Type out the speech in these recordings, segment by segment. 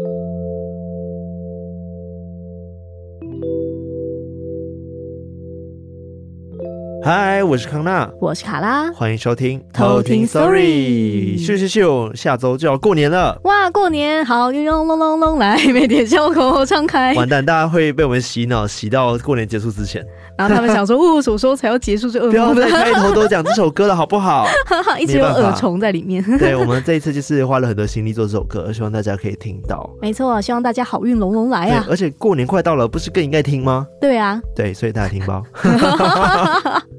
you 嗨，我是康娜，我是卡拉，欢迎收听偷听 Story。咻咻咻，下周就要过年了，哇，过年好，又用隆隆隆来，每天笑口常开。完蛋，大家会被我们洗脑洗到过年结束之前，然后他们想说，哦，什么时候才要结束这噩梦？不要在 开头都讲这首歌了，好不好？一直有耳虫在里面。对，我们这一次就是花了很多心力做这首歌，希望大家可以听到。没错，希望大家好运隆隆来啊！而且过年快到了，不是更应该听吗？对啊，对，所以大家听吧。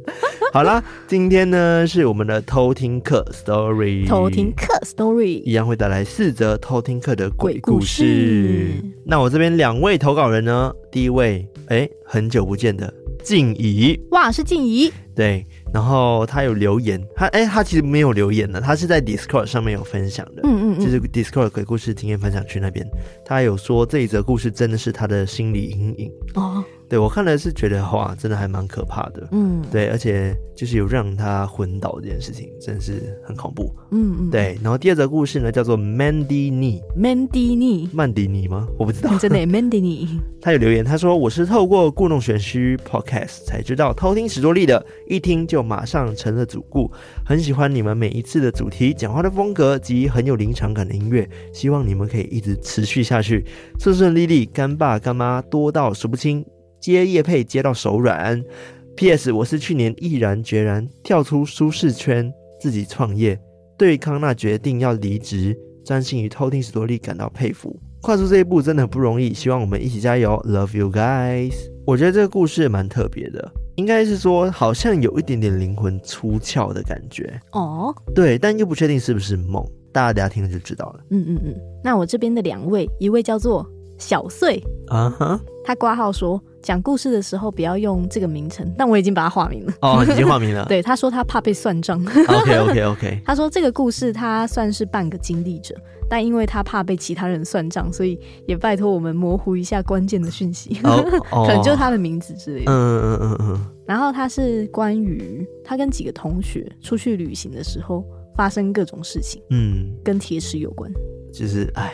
好啦，今天呢是我们的偷听课 story，偷听课 story 一样会带来四则偷听课的鬼故事。故事。那我这边两位投稿人呢，第一位，哎、欸，很久不见的静怡，哇，是静怡，对，然后他有留言，他哎、欸，他其实没有留言的，他是在 Discord 上面有分享的，嗯嗯嗯，就是 Discord 鬼故事经验分享区那边，他有说这一则故事真的是他的心理阴影。哦。对，我看了是觉得哇，真的还蛮可怕的。嗯，对，而且就是有让他昏倒这件事情，真的是很恐怖。嗯嗯，对。然后第二则故事呢，叫做 Mandy Nee，Mandy Nee，曼迪尼吗？我不知道。真的，Mandy Nee。他有留言，他说：“我是透过故弄玄虚 Podcast 才知道偷听史多利的，一听就马上成了主顾，很喜欢你们每一次的主题、讲话的风格及很有临场感的音乐，希望你们可以一直持续下去，顺顺利利，干爸干妈多到数不清。”接业配接到手软。P.S. 我是去年毅然决然跳出舒适圈，自己创业。对康纳决定要离职，专心于偷听史多利感到佩服。跨出这一步真的很不容易，希望我们一起加油。Love you guys。我觉得这个故事蛮特别的，应该是说好像有一点点灵魂出窍的感觉哦。对，但又不确定是不是梦。大家等下听了就知道了。嗯嗯嗯。那我这边的两位，一位叫做小穗啊哈，他挂号说。讲故事的时候不要用这个名称，但我已经把它化名了。哦，已经化名了。对，他说他怕被算账。OK OK OK。他说这个故事他算是半个经历者，但因为他怕被其他人算账，所以也拜托我们模糊一下关键的讯息。哦，可能就是他的名字之类的。嗯嗯嗯嗯。然后他是关于他跟几个同学出去旅行的时候发生各种事情。嗯，跟铁齿有关。就是哎，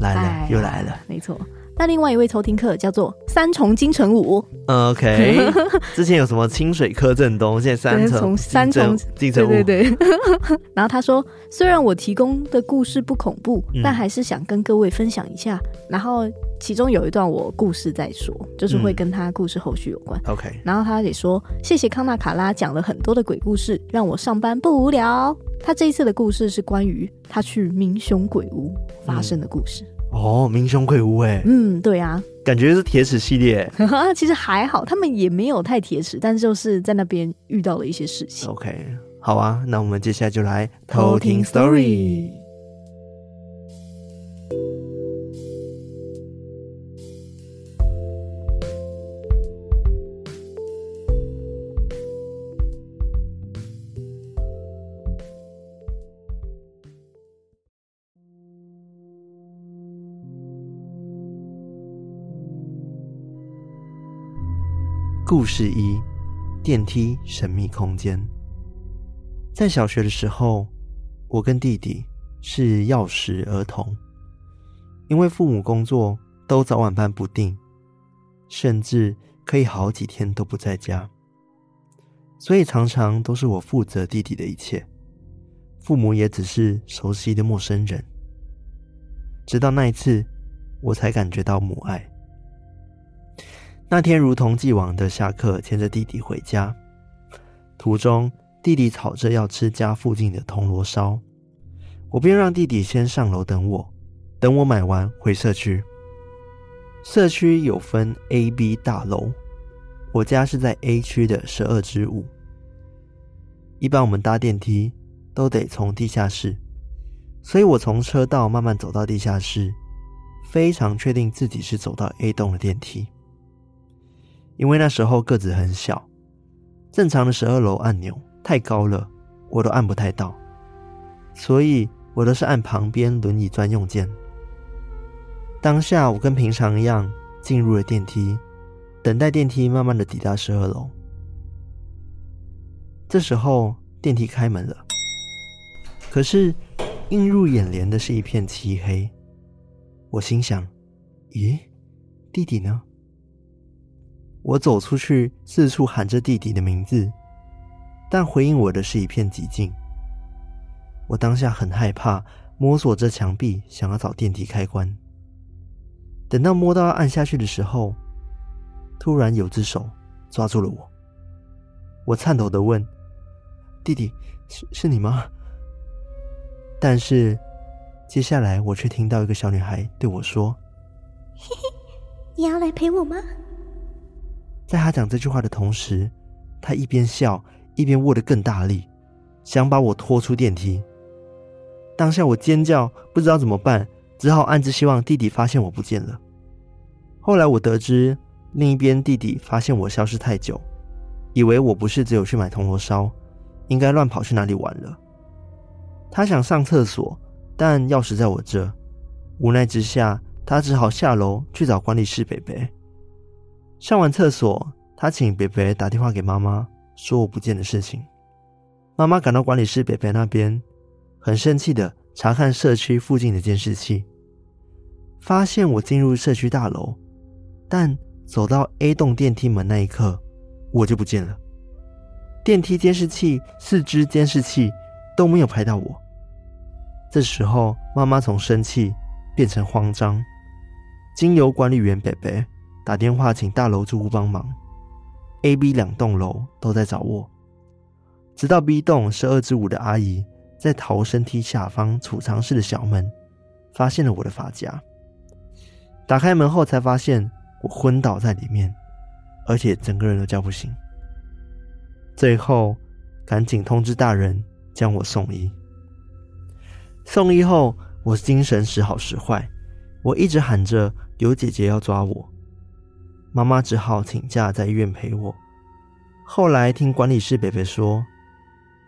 来了又来了，没错。那另外一位偷听客叫做三重金城武，OK，之前有什么清水柯震东，现在三重三重金城武，对对对。然后他说，虽然我提供的故事不恐怖，嗯、但还是想跟各位分享一下。然后其中有一段我故事在说，就是会跟他故事后续有关。OK，、嗯、然后他也说，谢谢康纳卡拉讲了很多的鬼故事，让我上班不无聊。他这一次的故事是关于他去民雄鬼屋发生的故事。嗯哦，民雄鬼屋哎，嗯，对啊，感觉是铁齿系列，其实还好，他们也没有太铁齿，但是就是在那边遇到了一些事情。OK，好啊，那我们接下来就来偷听 story。故事一：电梯神秘空间。在小学的时候，我跟弟弟是钥匙儿童，因为父母工作都早晚班不定，甚至可以好几天都不在家，所以常常都是我负责弟弟的一切，父母也只是熟悉的陌生人。直到那一次，我才感觉到母爱。那天如同既往的下课，牵着弟弟回家。途中，弟弟吵着要吃家附近的铜锣烧，我便让弟弟先上楼等我，等我买完回社区。社区有分 A、B 大楼，我家是在 A 区的十二之五。一般我们搭电梯都得从地下室，所以我从车道慢慢走到地下室，非常确定自己是走到 A 栋的电梯。因为那时候个子很小，正常的十二楼按钮太高了，我都按不太到，所以我都是按旁边轮椅专用键。当下我跟平常一样进入了电梯，等待电梯慢慢的抵达十二楼。这时候电梯开门了，可是映入眼帘的是一片漆黑，我心想：咦，弟弟呢？我走出去，四处喊着弟弟的名字，但回应我的是一片寂静。我当下很害怕，摸索着墙壁，想要找电梯开关。等到摸到要按下去的时候，突然有只手抓住了我。我颤抖的问：“弟弟，是是你吗？”但是接下来我却听到一个小女孩对我说：“嘿嘿，你要来陪我吗？”在他讲这句话的同时，他一边笑一边握得更大力，想把我拖出电梯。当下我尖叫，不知道怎么办，只好暗自希望弟弟发现我不见了。后来我得知，另一边弟弟发现我消失太久，以为我不是只有去买铜锣烧，应该乱跑去哪里玩了。他想上厕所，但钥匙在我这。无奈之下，他只好下楼去找管理室北北。上完厕所，他请北北打电话给妈妈，说我不见的事情。妈妈赶到管理室北北那边，很生气的查看社区附近的监视器，发现我进入社区大楼，但走到 A 栋电梯门那一刻，我就不见了。电梯监视器四支监视器。都没有拍到我。这时候，妈妈从生气变成慌张，经由管理员北北打电话请大楼住户帮忙。A、B 两栋楼都在找我，直到 B 栋十二至五的阿姨在逃生梯下方储藏室的小门发现了我的发夹。打开门后，才发现我昏倒在里面，而且整个人都叫不醒。最后，赶紧通知大人。将我送医。送医后，我精神时好时坏，我一直喊着有姐姐要抓我，妈妈只好请假在医院陪我。后来听管理室北北说，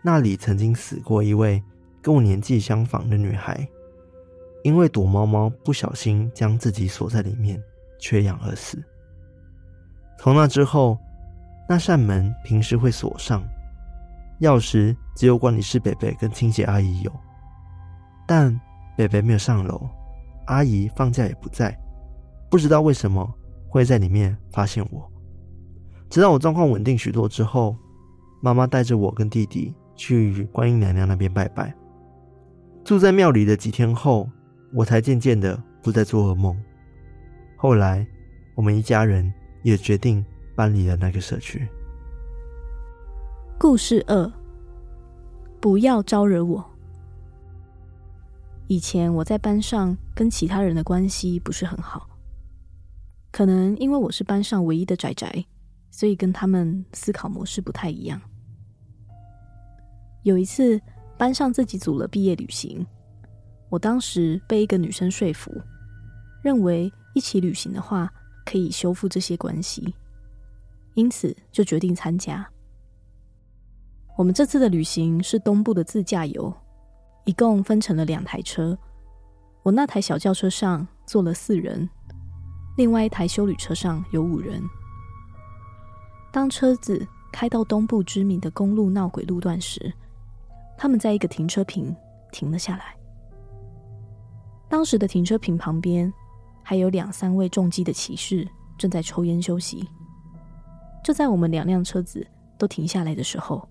那里曾经死过一位跟我年纪相仿的女孩，因为躲猫猫不小心将自己锁在里面，缺氧而死。从那之后，那扇门平时会锁上。钥匙只有管理室北北跟清洁阿姨有，但北北没有上楼，阿姨放假也不在，不知道为什么会在里面发现我。直到我状况稳定许多之后，妈妈带着我跟弟弟去观音娘娘那边拜拜。住在庙里的几天后，我才渐渐的不再做噩梦。后来，我们一家人也决定搬离了那个社区。故事二，不要招惹我。以前我在班上跟其他人的关系不是很好，可能因为我是班上唯一的宅宅，所以跟他们思考模式不太一样。有一次，班上自己组了毕业旅行，我当时被一个女生说服，认为一起旅行的话可以修复这些关系，因此就决定参加。我们这次的旅行是东部的自驾游，一共分成了两台车。我那台小轿车上坐了四人，另外一台修旅车上有五人。当车子开到东部知名的公路闹鬼路段时，他们在一个停车坪停了下来。当时的停车坪旁边还有两三位重机的骑士正在抽烟休息。就在我们两辆车子都停下来的时候，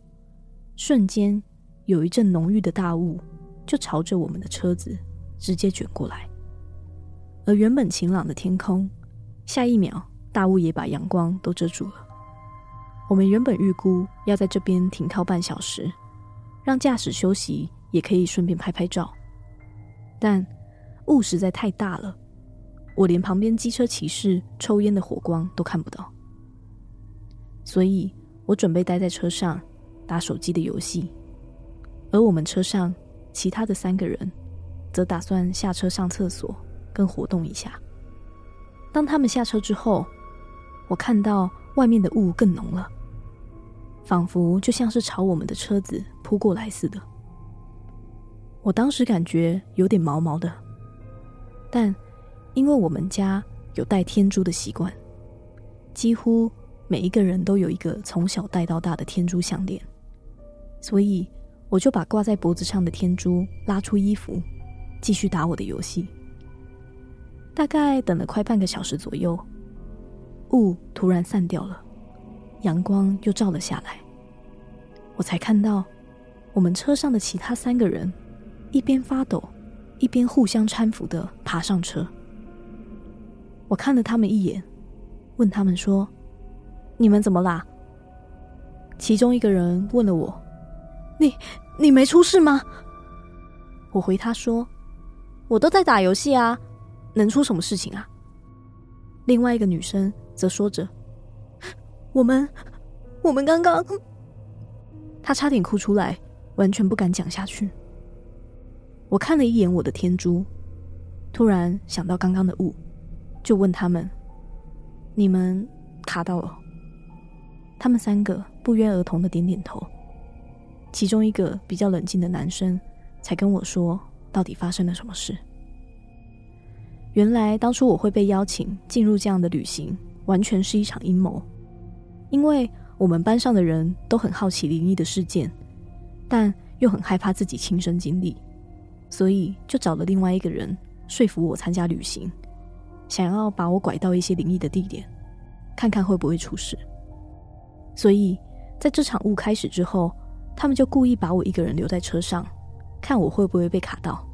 瞬间，有一阵浓郁的大雾就朝着我们的车子直接卷过来，而原本晴朗的天空，下一秒大雾也把阳光都遮住了。我们原本预估要在这边停靠半小时，让驾驶休息，也可以顺便拍拍照，但雾实在太大了，我连旁边机车骑士抽烟的火光都看不到，所以我准备待在车上。打手机的游戏，而我们车上其他的三个人则打算下车上厕所跟活动一下。当他们下车之后，我看到外面的雾更浓了，仿佛就像是朝我们的车子扑过来似的。我当时感觉有点毛毛的，但因为我们家有戴天珠的习惯，几乎每一个人都有一个从小戴到大的天珠项链。所以，我就把挂在脖子上的天珠拉出衣服，继续打我的游戏。大概等了快半个小时左右，雾突然散掉了，阳光又照了下来，我才看到我们车上的其他三个人一边发抖，一边互相搀扶的爬上车。我看了他们一眼，问他们说：“你们怎么啦？”其中一个人问了我：“你你没出事吗？”我回他说：“我都在打游戏啊。”能出什么事情啊？另外一个女生则说着：“我们，我们刚刚……”她差点哭出来，完全不敢讲下去。我看了一眼我的天珠，突然想到刚刚的雾，就问他们：“你们卡到了？”他们三个不约而同的点点头。其中一个比较冷静的男生才跟我说：“到底发生了什么事？”原来当初我会被邀请进入这样的旅行，完全是一场阴谋。因为我们班上的人都很好奇灵异的事件，但又很害怕自己亲身经历，所以就找了另外一个人说服我参加旅行，想要把我拐到一些灵异的地点，看看会不会出事。所以在这场雾开始之后，他们就故意把我一个人留在车上，看我会不会被卡到。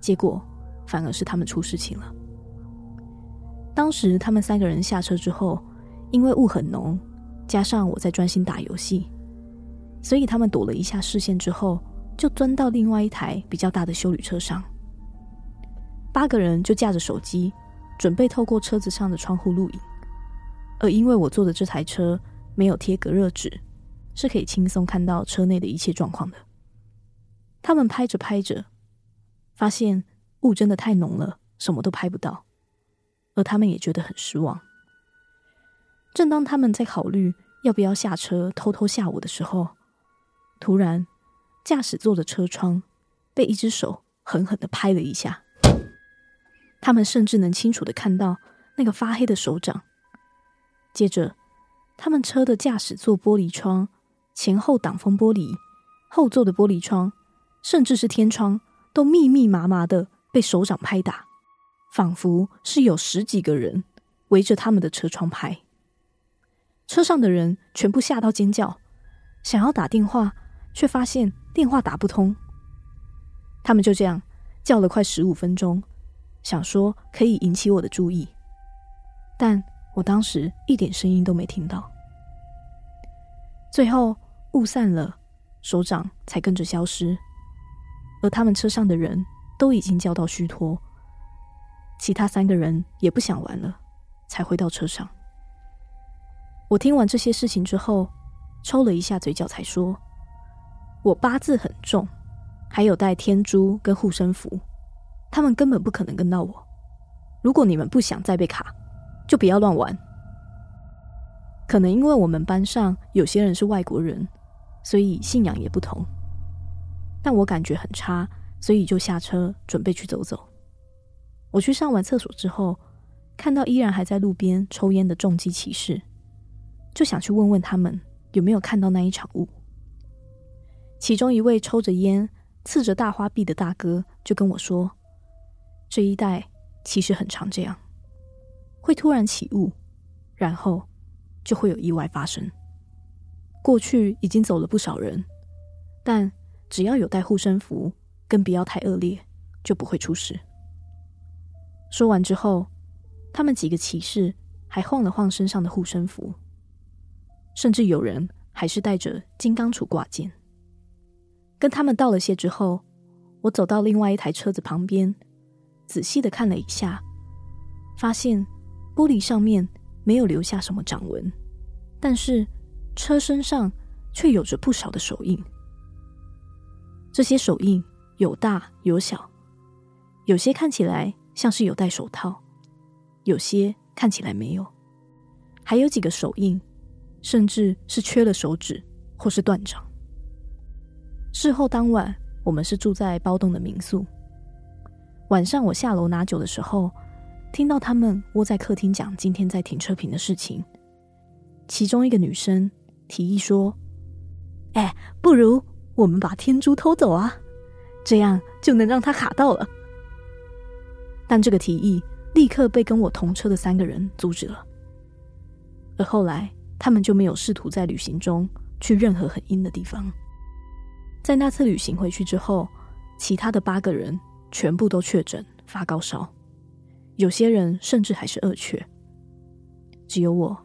结果。反而是他们出事情了。当时他们三个人下车之后，因为雾很浓，加上我在专心打游戏，所以他们躲了一下视线之后，就钻到另外一台比较大的修旅车上。八个人就架着手机，准备透过车子上的窗户录影。而因为我坐的这台车没有贴隔热纸，是可以轻松看到车内的一切状况的。他们拍着拍着，发现。雾真的太浓了，什么都拍不到，而他们也觉得很失望。正当他们在考虑要不要下车偷偷吓我的时候，突然驾驶座的车窗被一只手狠狠的拍了一下。他们甚至能清楚的看到那个发黑的手掌。接着，他们车的驾驶座玻璃窗、前后挡风玻璃、后座的玻璃窗，甚至是天窗，都密密麻麻的。被手掌拍打，仿佛是有十几个人围着他们的车窗拍。车上的人全部吓到尖叫，想要打电话，却发现电话打不通。他们就这样叫了快十五分钟，想说可以引起我的注意，但我当时一点声音都没听到。最后雾散了，手掌才跟着消失，而他们车上的人。都已经叫到虚脱，其他三个人也不想玩了，才回到车上。我听完这些事情之后，抽了一下嘴角，才说：“我八字很重，还有带天珠跟护身符，他们根本不可能跟到我。如果你们不想再被卡，就不要乱玩。可能因为我们班上有些人是外国人，所以信仰也不同，但我感觉很差。”所以就下车准备去走走。我去上完厕所之后，看到依然还在路边抽烟的重机骑士，就想去问问他们有没有看到那一场雾。其中一位抽着烟、刺着大花臂的大哥就跟我说：“这一带其实很常这样，会突然起雾，然后就会有意外发生。过去已经走了不少人，但只要有带护身符。”更不要太恶劣，就不会出事。说完之后，他们几个骑士还晃了晃身上的护身符，甚至有人还是带着金刚杵挂件。跟他们道了谢之后，我走到另外一台车子旁边，仔细的看了一下，发现玻璃上面没有留下什么掌纹，但是车身上却有着不少的手印。这些手印。有大有小，有些看起来像是有戴手套，有些看起来没有，还有几个手印，甚至是缺了手指或是断掌。事后当晚，我们是住在包栋的民宿。晚上我下楼拿酒的时候，听到他们窝在客厅讲今天在停车坪的事情。其中一个女生提议说：“哎，不如我们把天珠偷走啊！”这样就能让他卡到了。但这个提议立刻被跟我同车的三个人阻止了。而后来，他们就没有试图在旅行中去任何很阴的地方。在那次旅行回去之后，其他的八个人全部都确诊发高烧，有些人甚至还是二确，只有我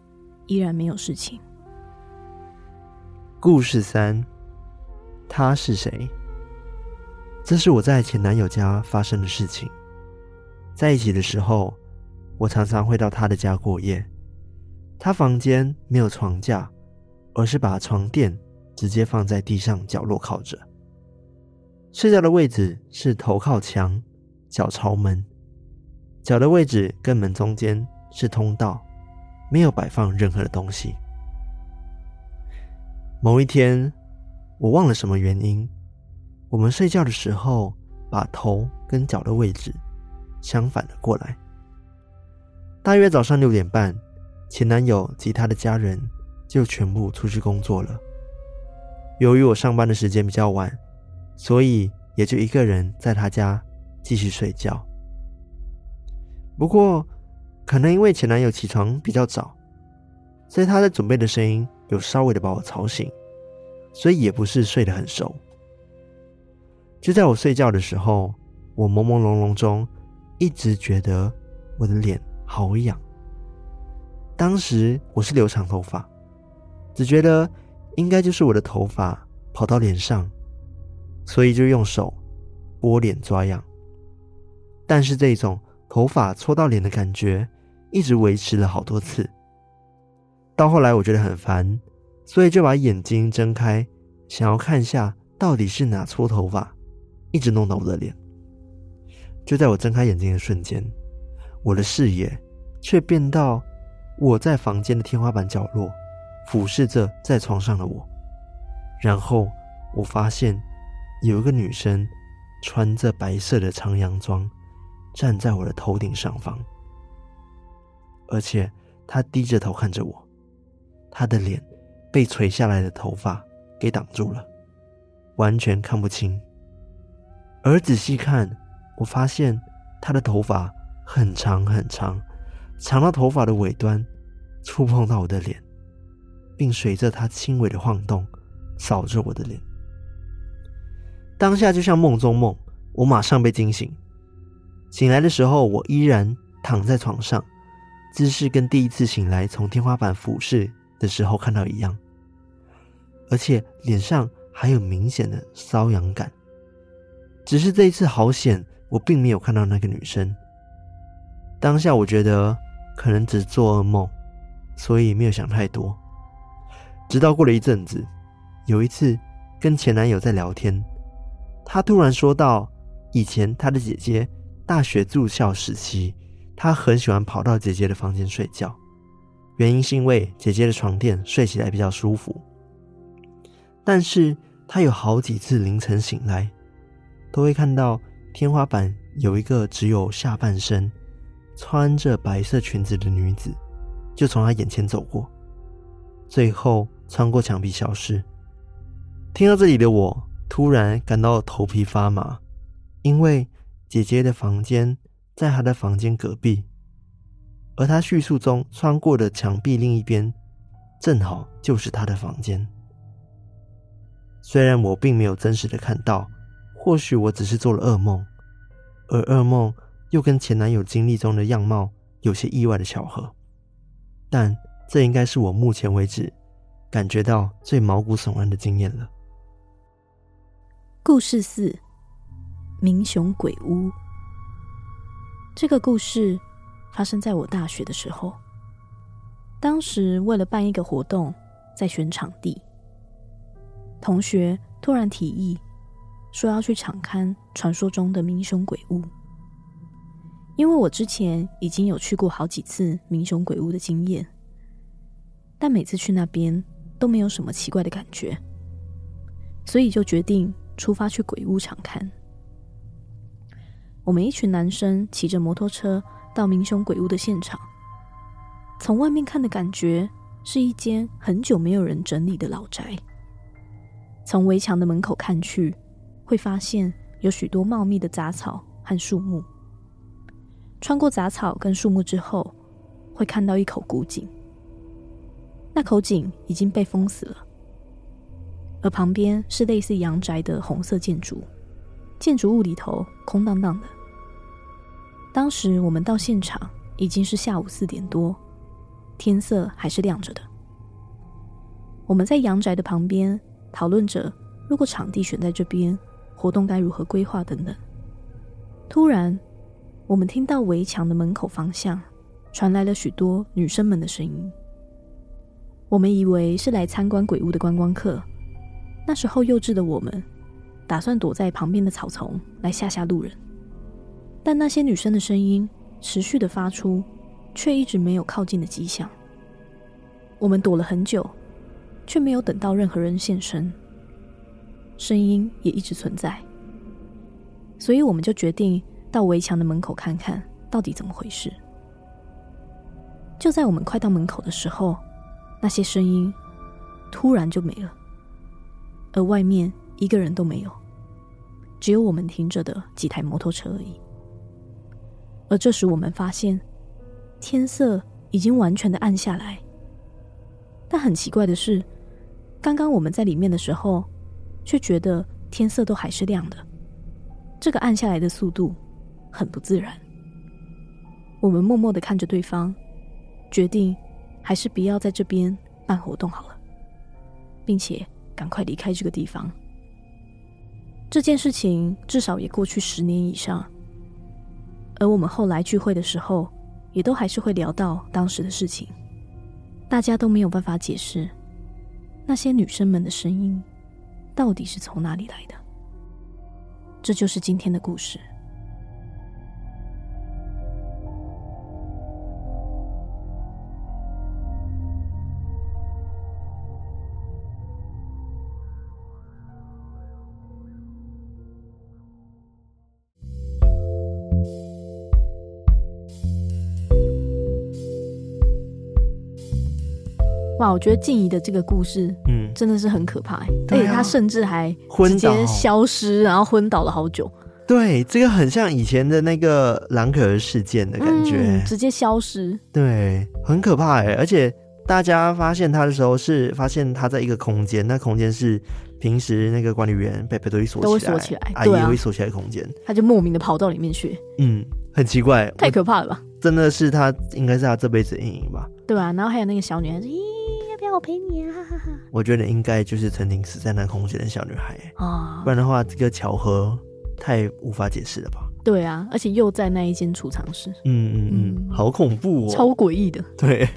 依然没有事情。故事三，他是谁？这是我在前男友家发生的事情。在一起的时候，我常常会到他的家过夜。他房间没有床架，而是把床垫直接放在地上角落靠着。睡觉的位置是头靠墙，脚朝门。脚的位置跟门中间是通道，没有摆放任何的东西。某一天，我忘了什么原因，我们睡觉的时候把头跟脚的位置相反了过来。大约早上六点半，前男友及他的家人就全部出去工作了。由于我上班的时间比较晚，所以也就一个人在他家继续睡觉。不过，可能因为前男友起床比较早，所以他在准备的声音。有稍微的把我吵醒，所以也不是睡得很熟。就在我睡觉的时候，我朦朦胧胧中一直觉得我的脸好痒。当时我是留长头发，只觉得应该就是我的头发跑到脸上，所以就用手拨脸抓痒。但是这种头发搓到脸的感觉一直维持了好多次。到后来，我觉得很烦，所以就把眼睛睁开，想要看一下到底是哪撮头发，一直弄到我的脸。就在我睁开眼睛的瞬间，我的视野却变到我在房间的天花板角落，俯视着在床上的我。然后我发现有一个女生穿着白色的长洋装，站在我的头顶上方，而且她低着头看着我。她的脸被垂下来的头发给挡住了，完全看不清。而仔细看，我发现他的头发很长很长，长到头发的尾端触碰到我的脸，并随着他轻微的晃动扫着我的脸。当下就像梦中梦，我马上被惊醒。醒来的时候，我依然躺在床上，姿势跟第一次醒来从天花板俯视的时候看到一样，而且脸上还有明显的瘙痒感。只是这一次好险，我并没有看到那个女生。当下我觉得可能只是做噩梦，所以没有想太多。直到过了一阵子，有一次跟前男友在聊天，他突然说到，以前他的姐姐大学住校时期，他很喜欢跑到姐姐的房间睡觉。原因是因为姐姐的床垫睡起来比较舒服，但是他有好几次凌晨醒来，都会看到天花板有一个只有下半身、穿着白色裙子的女子，就从他眼前走过，最后穿过墙壁消失。听到这里的我，突然感到头皮发麻，因为姐姐的房间在她的房间隔壁。而她叙述中穿过的墙壁另一边，正好就是她的房间。虽然我并没有真实的看到，或许我只是做了噩梦，而噩梦又跟前男友经历中的样貌有些意外的巧合，但这应该是我目前为止感觉到最毛骨悚然的经验了。故事四：明雄鬼屋。这个故事。发生在我大学的时候，当时为了办一个活动，在选场地，同学突然提议说要去场勘传说中的民雄鬼屋。因为我之前已经有去过好几次民雄鬼屋的经验，但每次去那边都没有什么奇怪的感觉，所以就决定出发去鬼屋场勘。我们一群男生骑着摩托车。到民雄鬼屋的现场，从外面看的感觉是一间很久没有人整理的老宅。从围墙的门口看去，会发现有许多茂密的杂草和树木。穿过杂草跟树木之后，会看到一口古井。那口井已经被封死了，而旁边是类似阳宅的红色建筑，建筑物里头空荡荡的。当时我们到现场已经是下午四点多，天色还是亮着的。我们在阳宅的旁边讨论着，如果场地选在这边，活动该如何规划等等。突然，我们听到围墙的门口方向传来了许多女生们的声音。我们以为是来参观鬼屋的观光客。那时候幼稚的我们，打算躲在旁边的草丛来吓吓路人。但那些女生的声音持续的发出，却一直没有靠近的迹象。我们躲了很久，却没有等到任何人现身，声音也一直存在。所以我们就决定到围墙的门口看看到底怎么回事。就在我们快到门口的时候，那些声音突然就没了，而外面一个人都没有，只有我们停着的几台摩托车而已。而这时，我们发现天色已经完全的暗下来。但很奇怪的是，刚刚我们在里面的时候，却觉得天色都还是亮的。这个暗下来的速度很不自然。我们默默的看着对方，决定还是不要在这边办活动好了，并且赶快离开这个地方。这件事情至少也过去十年以上。而我们后来聚会的时候，也都还是会聊到当时的事情。大家都没有办法解释那些女生们的声音到底是从哪里来的。这就是今天的故事。我觉得静怡的这个故事，嗯，真的是很可怕，嗯，而且他甚至还直接消失，然后昏倒了好久。对，这个很像以前的那个蓝可儿事件的感觉，嗯，直接消失。对，很可怕哎！而且大家发现他的时候，是发现他在一个空间，那空间是平时那个管理员被被都会锁起来，都会锁起来，阿姨也会锁起来空间，他就莫名的跑到里面去。嗯，很奇怪，太可怕了吧？真的是他，应该是他这辈子阴影吧？对啊，然后还有那个小女孩子，咦。我陪你啊！我觉得应该就是曾经死在那空间的小女孩啊，不然的话，这个巧合太无法解释了吧？对啊，而且又在那一间储藏室，嗯嗯嗯，好恐怖哦，超诡异的。对，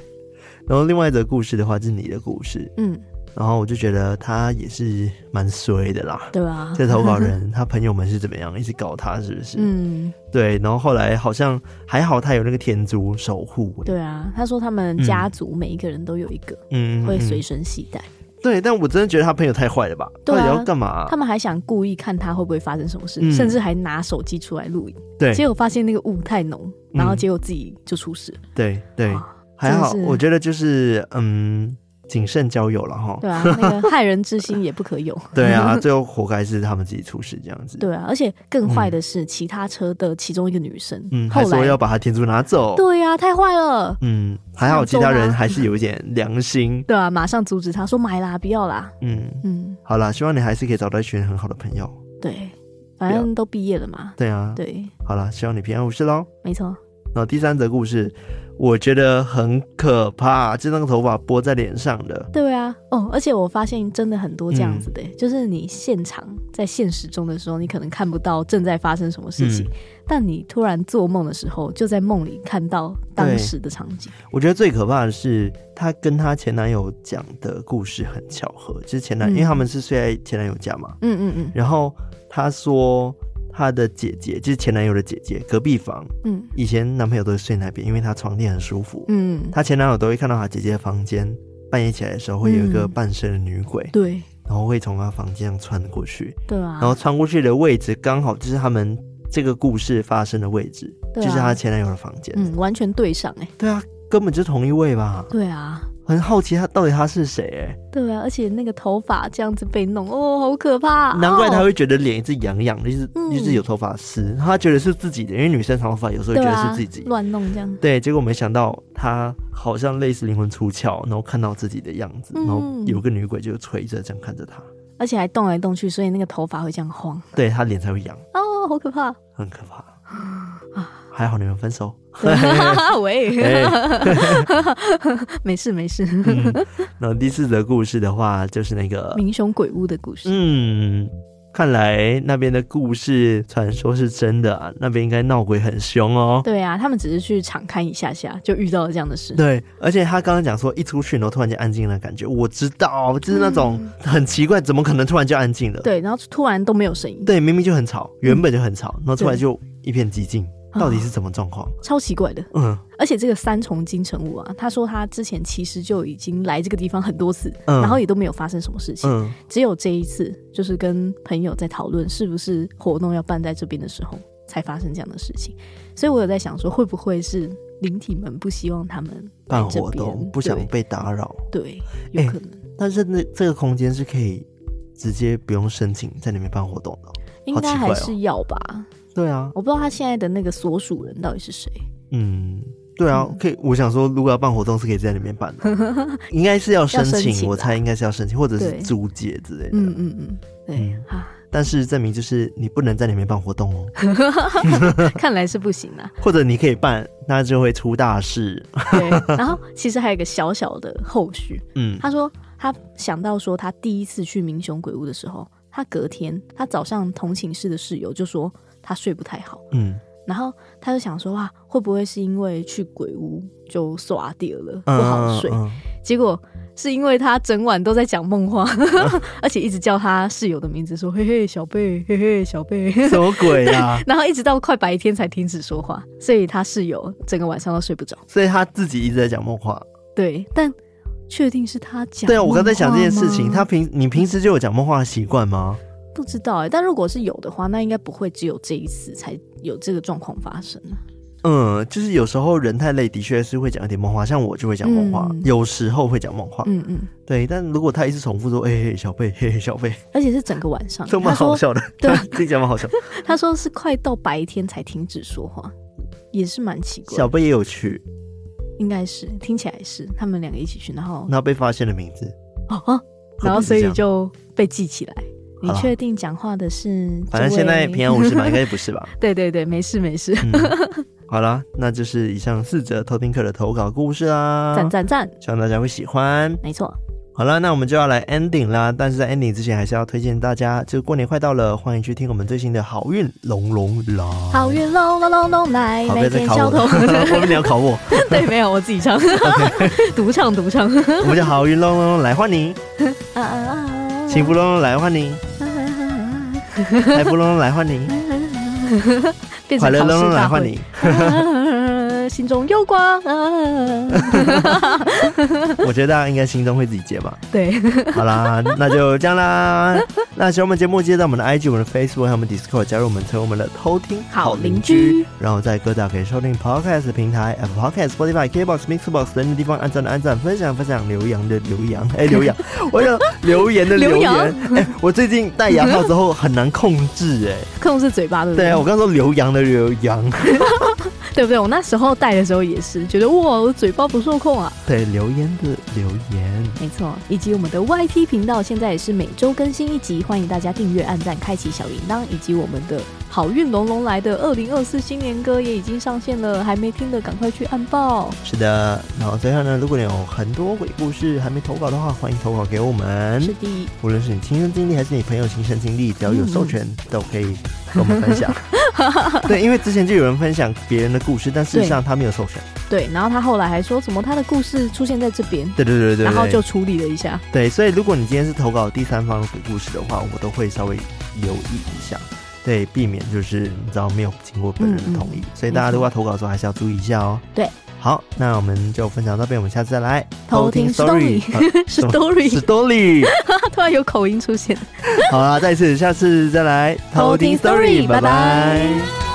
然后另外一则故事的话，是你的故事，嗯。然后我就觉得他也是蛮衰的啦，对啊，这投稿人他朋友们是怎么样一直搞他，是不是？嗯，对。然后后来好像还好，他有那个天珠守护。对啊，他说他们家族每一个人都有一个，嗯，会随身携带。对，但我真的觉得他朋友太坏了吧？到底要干嘛？他们还想故意看他会不会发生什么事，甚至还拿手机出来录影。对，结果发现那个雾太浓，然后结果自己就出事。对对，还好，我觉得就是嗯。谨慎交友了哈，对啊，那个害人之心也不可有。对啊，最后活该是他们自己出事这样子。对啊，而且更坏的是，其他车的其中一个女生，嗯，还说要把他天珠拿走。对啊，太坏了。嗯，还好其他人还是有一点良心。对啊，马上阻止他说买啦，不要啦。嗯嗯，好啦，希望你还是可以找到一群很好的朋友。对，反正都毕业了嘛。对啊，对，好啦，希望你平安无事喽。没错。那第三则故事。我觉得很可怕，就那个头发拨在脸上的。对啊，哦，而且我发现真的很多这样子的，嗯、就是你现场在现实中的时候，你可能看不到正在发生什么事情，嗯、但你突然做梦的时候，就在梦里看到当时的场景。我觉得最可怕的是，她跟她前男友讲的故事很巧合，就是前男，嗯、因为他们是睡在前男友家嘛。嗯嗯嗯。然后她说。她的姐姐就是前男友的姐姐，隔壁房。嗯，以前男朋友都是睡那边，因为她床垫很舒服。嗯，她前男友都会看到她姐姐的房间，半夜起来的时候会有一个半身的女鬼。嗯、对，然后会从她房间上穿过去。对啊，然后穿过去的位置刚好就是他们这个故事发生的位置，啊、就是她前男友的房间。嗯，完全对上哎、欸。对啊，根本就是同一位吧？对啊，很好奇他到底他是谁？哎，对啊，而且那个头发这样子被弄，哦，好可怕！难怪他会觉得脸一直痒痒的，就是、嗯、就是有头发丝，他觉得是自己的，因为女生长头发有时候觉得是自己乱、啊、弄这样。对，结果没想到他好像类似灵魂出窍，然后看到自己的样子，然后有个女鬼就垂着这样看着他，而且还动来动去，所以那个头发会这样晃，对他脸才会痒。哦，好可怕，很可怕啊！还好你们分手。喂，没事没事。嗯，然后第四则故事的话，就是那个民雄鬼屋的故事。嗯，看来那边的故事传说是真的啊，那边应该闹鬼很凶哦。对啊，他们只是去场勘一下下，就遇到了这样的事。对，而且他刚刚讲说一出去，然后突然间安静的感觉，我知道，就是那种很奇怪，怎么可能突然就安静了？对，然后突然都没有声音。对，明明就很吵，原本就很吵，然后突然就一片寂静。到底是什么状况？超奇怪的，嗯，而且这个三重金城武啊，他说他之前其实就已经来这个地方很多次，嗯，然后也都没有发生什么事情，嗯，只有这一次，就是跟朋友在讨论是不是活动要办在这边的时候，才发生这样的事情。所以我有在想说，会不会是灵体们不希望他们办活动，不想被打扰？对，有可能。欸，但是那这个空间是可以直接不用申请在里面办活动的，应该还是要吧。对啊，我不知道他现在的那个所属人到底是谁。嗯，对啊，可以。我想说，如果要办活动，是可以在里面办的，应该是要申请，我猜应该是要申请，或者是租借之类的。嗯嗯嗯，对啊。但是证明就是你不能在里面办活动哦。看来是不行啊。或者你可以办，那就会出大事。对，然后其实还有一个小小的后续。嗯，他说他想到说他第一次去明雄鬼屋的时候，他隔天他早上同寝室的室友就说。他睡不太好，嗯，然后他就想说，哇，会不会是因为去鬼屋就耍掉了，不好睡？结果是因为他整晚都在讲梦话，嗯、而且一直叫他室友的名字，说嘿嘿小贝，嘿嘿小贝，什么鬼啊？然后一直到快白天才停止说话，所以他室友整个晚上都睡不着，所以他自己一直在讲梦话。对，但确定是他讲？对啊，我刚才想这件事情，他平你平时就有讲梦话的习惯吗？不知道哎、欸，但如果是有的话，那应该不会只有这一次才有这个状况发生。嗯，就是有时候人太累，的确是会讲一点梦话，像我就会讲梦话，嗯、有时候会讲梦话。嗯嗯，对。但如果他一直重复说“嘿嘿小贝，嘿嘿小贝”，而且是整个晚上，这么好笑的，对，这讲蛮好笑。他说是快到白天才停止说话，也是蛮奇怪。小贝也有去，应该是听起来是他们两个一起去，然后然后被发现的名字哦哦，然后所以就被记起来。你确定讲话的是？反正现在平安无事嘛，应该不是吧？对对对，没事没事。嗯、好了，那就是以上四则偷听客的投稿故事啦，赞赞赞！希望大家会喜欢。没错。好了，那我们就要来 ending 啦。但是在 ending 之前，还是要推荐大家，就过年快到了，欢迎去听我们最新的好运隆隆来，好运隆隆隆隆来，每天小偷。我们你要考我？对，没有，我自己唱，独唱独唱。我们叫好运隆隆来欢迎，啊啊啊！幸福龙龙来欢迎，财富龙龙来换你，快乐龙龙来欢迎，心中有光。我觉得大家应该心中会自己接吧。对，好啦，那就这样啦。那喜欢我们节目，记得到我们的 IG、我们的 Facebook 还有我们 Discord 加入我们，成为我们的偷听好邻居。然后在各大可以收听 Podcast 平台，Apple Podcast、Spotify、KBox、Mixbox 等等地方按赞的按赞，分享分享，留言的留言，哎，留言，我有留言的留言。哎，我最近戴牙套之后很难控制，哎，控制嘴巴的。对啊，我刚说留洋的留言。对不对？我那时候戴的时候也是觉得哇，我嘴巴不受控啊。对，留言的留言，没错。以及我们的 YT 频道现在也是每周更新一集，欢迎大家订阅、按赞、开启小铃铛。以及我们的好运隆隆来的二零二四新年歌也已经上线了，还没听的赶快去按爆。是的，然后最后呢，如果你有很多鬼故事还没投稿的话，欢迎投稿给我们。是的，无论是你亲身经历还是你朋友亲身经历，只要有授权、嗯、都可以跟我们分享。对，因为之前就有人分享别人的故事，但事实上他没有授权。对，然后他后来还说，怎么他的故事出现在这边？对对对对，然后就处理了一下。对，所以如果你今天是投稿第三方的鬼故事的话，我都会稍微留意一下，对，避免就是你知道没有经过本人的同意。所以大家如果要投稿的时候，还是要注意一下哦。对。好，那我们就分享到这边，我们下次再来偷听 story，是 story，是 story，突然有口音出现。好啦，再次，下次再来偷听 story，拜拜。